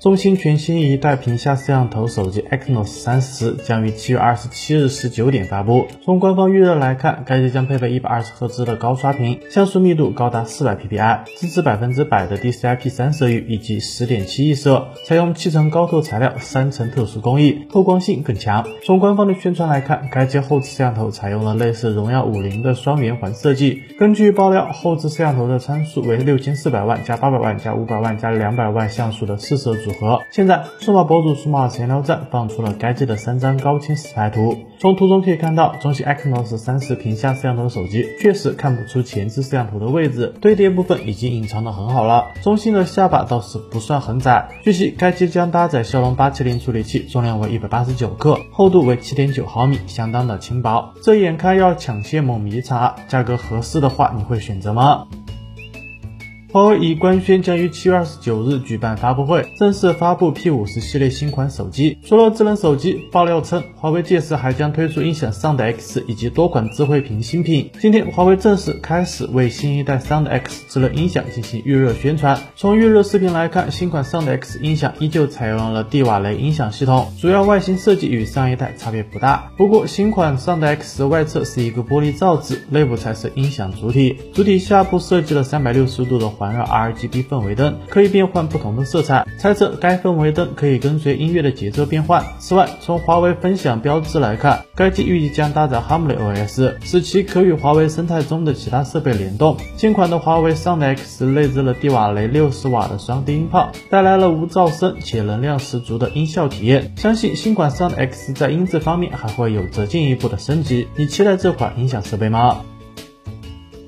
中兴全新一代屏下摄像头手机 Exynos 三十将于七月二十七日十九点发布。从官方预热来看，该机将配备一百二十赫兹的高刷屏，像素密度高达四百 PPI，支持百分之百的 DCI-P 三色域以及十点七亿色，采用七层高透材料、三层特殊工艺，透光性更强。从官方的宣传来看，该机后置摄像头采用了类似荣耀五零的双圆环设计。根据爆料，后置摄像头的参数为六千四百万加八百万加五百万加两百万像素的四摄组。组合。现在，数码博主数码闲聊站放出了该机的三张高清实拍图。从图中可以看到，中兴 Exynos 三十屏下摄像头的手机确实看不出前置摄像头的位置，堆叠部分已经隐藏的很好了。中兴的下巴倒是不算很窄。据悉，该机将搭载骁龙八七零处理器，重量为一百八十九克，厚度为七点九毫米，相当的轻薄。这眼看要抢先猛迷茶！价格合适的话，你会选择吗？华为已官宣将于七月二十九日举办发布会，正式发布 P 五十系列新款手机。除了智能手机，爆料称华为届时还将推出音响 Sound X 以及多款智慧屏新品。今天，华为正式开始为新一代 Sound X 智能音响进行预热宣传。从预热视频来看，新款 Sound X 音响依旧采用了蒂瓦雷音响系统，主要外形设计与上一代差别不大。不过，新款 Sound X 外侧是一个玻璃罩子，内部才是音响主体。主体下部设计了三百六十度的。环绕 RGB 氛围灯可以变换不同的色彩，猜测该氛围灯可以跟随音乐的节奏变换。此外，从华为分享标志来看，该机预计将搭载 HarmonyOS，使其可与华为生态中的其他设备联动。新款的华为 Sound X 内置了蒂瓦雷六十瓦的双低音炮，带来了无噪声且能量十足的音效体验。相信新款 Sound X 在音质方面还会有着进一步的升级。你期待这款音响设备吗？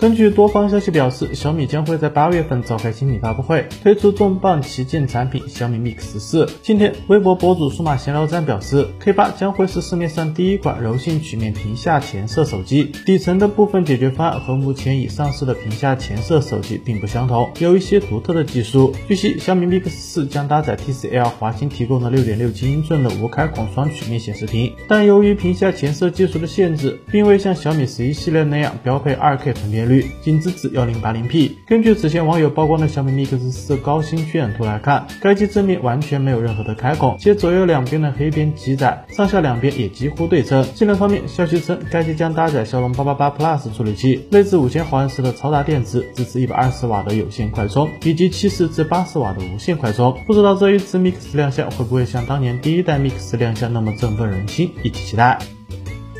根据多方消息表示，小米将会在八月份召开新品发布会，推出重磅旗舰产品小米 Mix 四。今天，微博博主数码闲聊站表示，K 八将会是市面上第一款柔性曲面屏下前摄手机。底层的部分解决方案和目前已上市的屏下前摄手机并不相同，有一些独特的技术。据悉，小米 Mix 四将搭载 TCL 华星提供的六点六英寸的无开孔双曲面显示屏，但由于屏下前摄技术的限制，并未像小米十一系列那样标配 2K 分辨率。仅支持幺零八零 P。根据此前网友曝光的小米 Mix 四高清渲染图来看，该机正面完全没有任何的开孔，且左右两边的黑边极窄，上下两边也几乎对称。性能方面，消息称该机将搭载骁龙八八八 Plus 处理器，内置五千毫安时的超大电池，支持一百二十瓦的有线快充，以及七十至八十瓦的无线快充。不知道这一次 Mix 亮相会不会像当年第一代 Mix 亮相那么振奋人心？一起期待。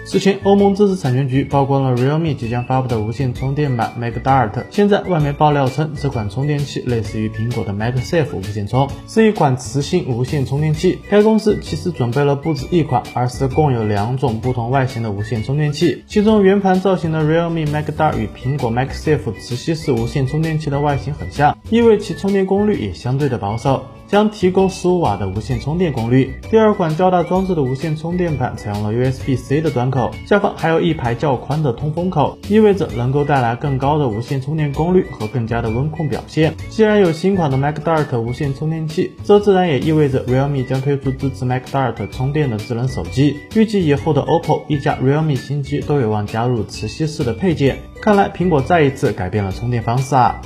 此前，欧盟知识产权局曝光了 Realme 即将发布的无线充电板 MagDart。现在，外媒爆料称，这款充电器类似于苹果的 MagSafe 无线充，是一款磁性无线充电器。该公司其实准备了不止一款，而是共有两种不同外形的无线充电器。其中，圆盘造型的 Realme MagDart 与苹果 MagSafe 磁吸式无线充电器的外形很像，意味其充电功率也相对的保守。将提供十五瓦的无线充电功率。第二款较大装置的无线充电板采用了 USB-C 的端口，下方还有一排较宽的通风口，意味着能够带来更高的无线充电功率和更加的温控表现。既然有新款的 MagDart 无线充电器，这自然也意味着 Realme 将推出支持 MagDart 充电的智能手机。预计以后的 OPPO 一加 Realme 新机都有望加入磁吸式的配件。看来苹果再一次改变了充电方式啊！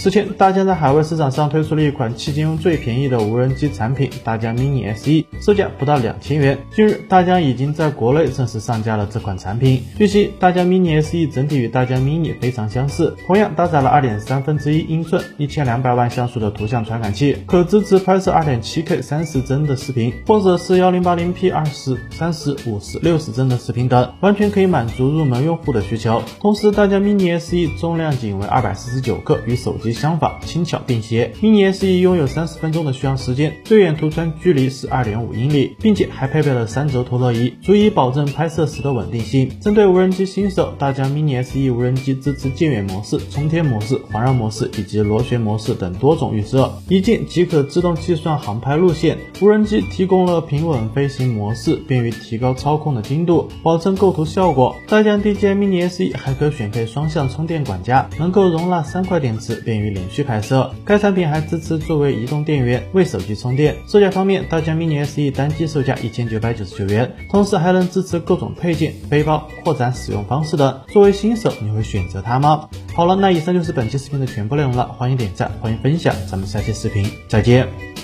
此前，大疆在海外市场上推出了一款迄今最便宜的无人机产品——大疆 mini SE，售价不到两千元。近日，大疆已经在国内正式上架了这款产品。据悉，大疆 mini SE 整体与大疆 mini 非常相似，同样搭载了二点三分之一英寸、一千两百万像素的图像传感器，可支持拍摄二点七 K 三十帧的视频，或者是幺零八零 P 二十三十五十六十帧的视频等，完全可以满足入门用户的需求。同时，大疆 mini SE 重量仅为二百四十九克，与手机。相法，轻巧便携。mini SE 拥有三十分钟的续航时间，最远图传距离是二点五英里，并且还配备了三轴陀螺仪，足以保证拍摄时的稳定性。针对无人机新手，大疆 mini SE 无人机支持渐远模式、冲天模式、环绕模式以及螺旋模式等多种预设，一键即可自动计算航拍路线。无人机提供了平稳飞行模式，便于提高操控的精度，保证构图效果。大疆 DJI mini SE 还可选配双向充电管家，能够容纳三块电池，便。于连续拍摄。该产品还支持作为移动电源为手机充电。售价方面，大疆 mini SE 单机售价一千九百九十九元，同时还能支持各种配件、背包、扩展使用方式等。作为新手，你会选择它吗？好了，那以上就是本期视频的全部内容了。欢迎点赞，欢迎分享，咱们下期视频再见。